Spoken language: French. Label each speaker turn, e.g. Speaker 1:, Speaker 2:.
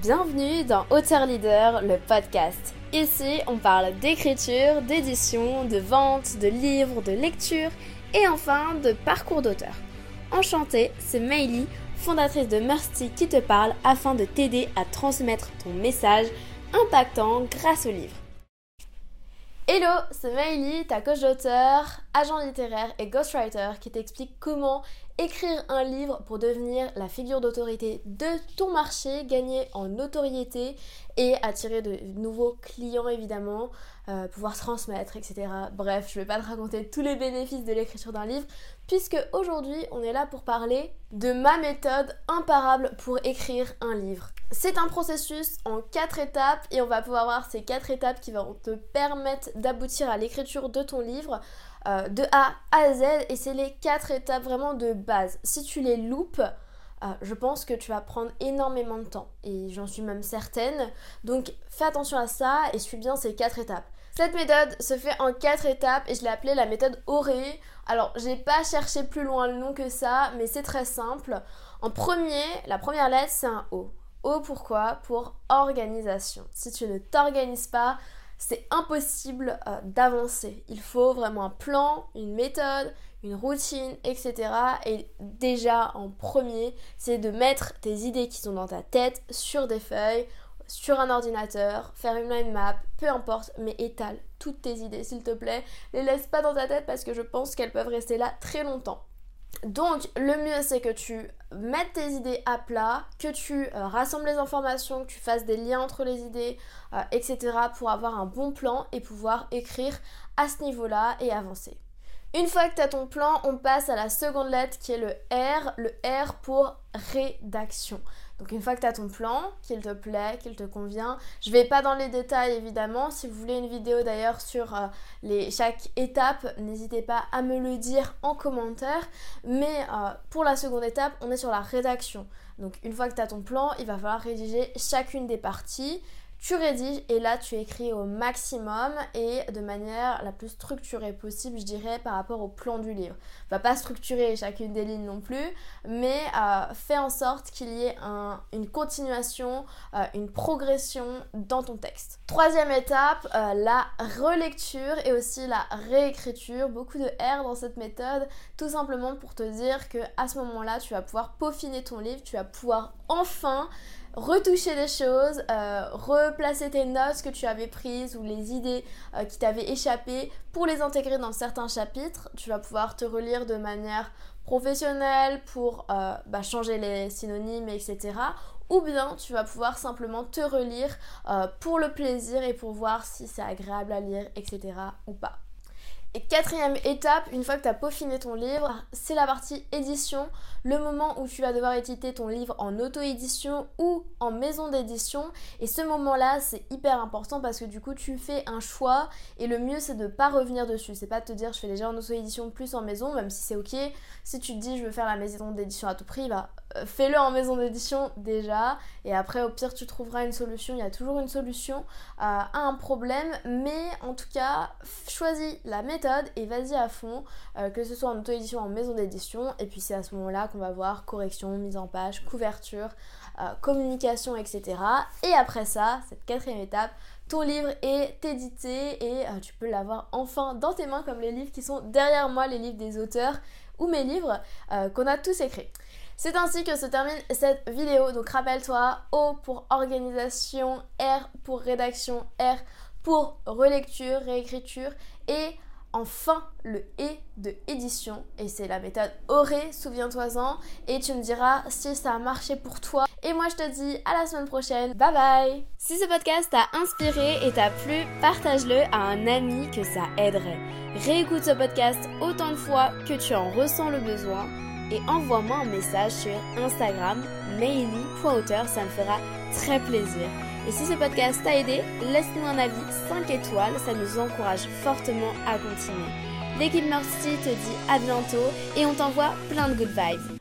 Speaker 1: Bienvenue dans Auteur Leader, le podcast. Ici, on parle d'écriture, d'édition, de vente, de livres, de lecture et enfin de parcours d'auteur. Enchantée, c'est Meili, fondatrice de Mercy, qui te parle afin de t'aider à transmettre ton message impactant grâce au livre. Hello, c'est Maëlie, ta coach d'auteur, agent littéraire et ghostwriter qui t'explique comment écrire un livre pour devenir la figure d'autorité de ton marché, gagner en notoriété et attirer de nouveaux clients évidemment, euh, pouvoir transmettre, etc. Bref, je vais pas te raconter tous les bénéfices de l'écriture d'un livre puisque aujourd'hui on est là pour parler de ma méthode imparable pour écrire un livre. C'est un processus en quatre étapes et on va pouvoir voir ces quatre étapes qui vont te permettre d'aboutir à l'écriture de ton livre euh, de A à Z et c'est les quatre étapes vraiment de base. Si tu les loupes, euh, je pense que tu vas prendre énormément de temps et j'en suis même certaine. Donc fais attention à ça et suis bien ces quatre étapes. Cette méthode se fait en quatre étapes et je l'ai appelée la méthode ORE. Alors, j'ai pas cherché plus loin le nom que ça, mais c'est très simple. En premier, la première lettre, c'est un O. O pourquoi Pour organisation. Si tu ne t'organises pas, c'est impossible euh, d'avancer. Il faut vraiment un plan, une méthode, une routine, etc. Et déjà en premier, c'est de mettre tes idées qui sont dans ta tête sur des feuilles, sur un ordinateur, faire une mind map, peu importe, mais étale toutes tes idées s'il te plaît. Les laisse pas dans ta tête parce que je pense qu'elles peuvent rester là très longtemps. Donc le mieux c'est que tu mettes tes idées à plat, que tu euh, rassembles les informations, que tu fasses des liens entre les idées, euh, etc. pour avoir un bon plan et pouvoir écrire à ce niveau-là et avancer. Une fois que tu as ton plan, on passe à la seconde lettre qui est le R, le R pour rédaction. Donc une fois que tu as ton plan, qu'il te plaît, qu'il te convient, je vais pas dans les détails évidemment. Si vous voulez une vidéo d'ailleurs sur euh, les, chaque étape, n'hésitez pas à me le dire en commentaire. Mais euh, pour la seconde étape, on est sur la rédaction. Donc une fois que tu as ton plan, il va falloir rédiger chacune des parties tu rédiges et là tu écris au maximum et de manière la plus structurée possible, je dirais, par rapport au plan du livre. Va pas structurer chacune des lignes non plus, mais euh, fais en sorte qu'il y ait une continuation, euh, une progression dans ton texte. Troisième étape, euh, la relecture et aussi la réécriture. Beaucoup de R dans cette méthode, tout simplement pour te dire que à ce moment-là, tu vas pouvoir peaufiner ton livre, tu vas pouvoir enfin retoucher des choses, euh, replacer tes notes que tu avais prises ou les idées euh, qui t'avaient échappé pour les intégrer dans certains chapitres. Tu vas pouvoir te relire de manière professionnelle pour euh, bah, changer les synonymes, etc. Ou bien tu vas pouvoir simplement te relire pour le plaisir et pour voir si c'est agréable à lire, etc. ou pas. Et quatrième étape, une fois que tu as peaufiné ton livre, c'est la partie édition, le moment où tu vas devoir éditer ton livre en auto-édition ou en maison d'édition. Et ce moment-là, c'est hyper important parce que du coup, tu fais un choix et le mieux, c'est de ne pas revenir dessus. C'est pas de te dire je fais déjà en auto-édition plus en maison, même si c'est ok. Si tu te dis je veux faire la maison d'édition à tout prix, bah fais-le en maison d'édition déjà. Et après au pire tu trouveras une solution. Il y a toujours une solution euh, à un problème. Mais en tout cas choisis la méthode et vas-y à fond euh, que ce soit en auto-édition en maison d'édition. Et puis c'est à ce moment là qu'on va voir correction, mise en page, couverture, communication etc et après ça cette quatrième étape ton livre est édité et tu peux l'avoir enfin dans tes mains comme les livres qui sont derrière moi les livres des auteurs ou mes livres qu'on a tous écrits c'est ainsi que se termine cette vidéo. Donc rappelle-toi, O pour organisation, R pour rédaction, R pour relecture, réécriture et enfin le E de édition et c'est la méthode Auré, souviens-toi-en et tu me diras si ça a marché pour toi. Et moi je te dis à la semaine prochaine, bye bye Si ce podcast t'a inspiré et t'a plu, partage-le à un ami que ça aiderait. Réécoute ce podcast autant de fois que tu en ressens le besoin et envoie-moi un message sur Instagram, maily.auteur, ça me fera très plaisir. Et si ce podcast t'a aidé, laisse-nous un avis 5 étoiles, ça nous encourage fortement à continuer. L'équipe Mercy te dit à bientôt et on t'envoie plein de good vibes.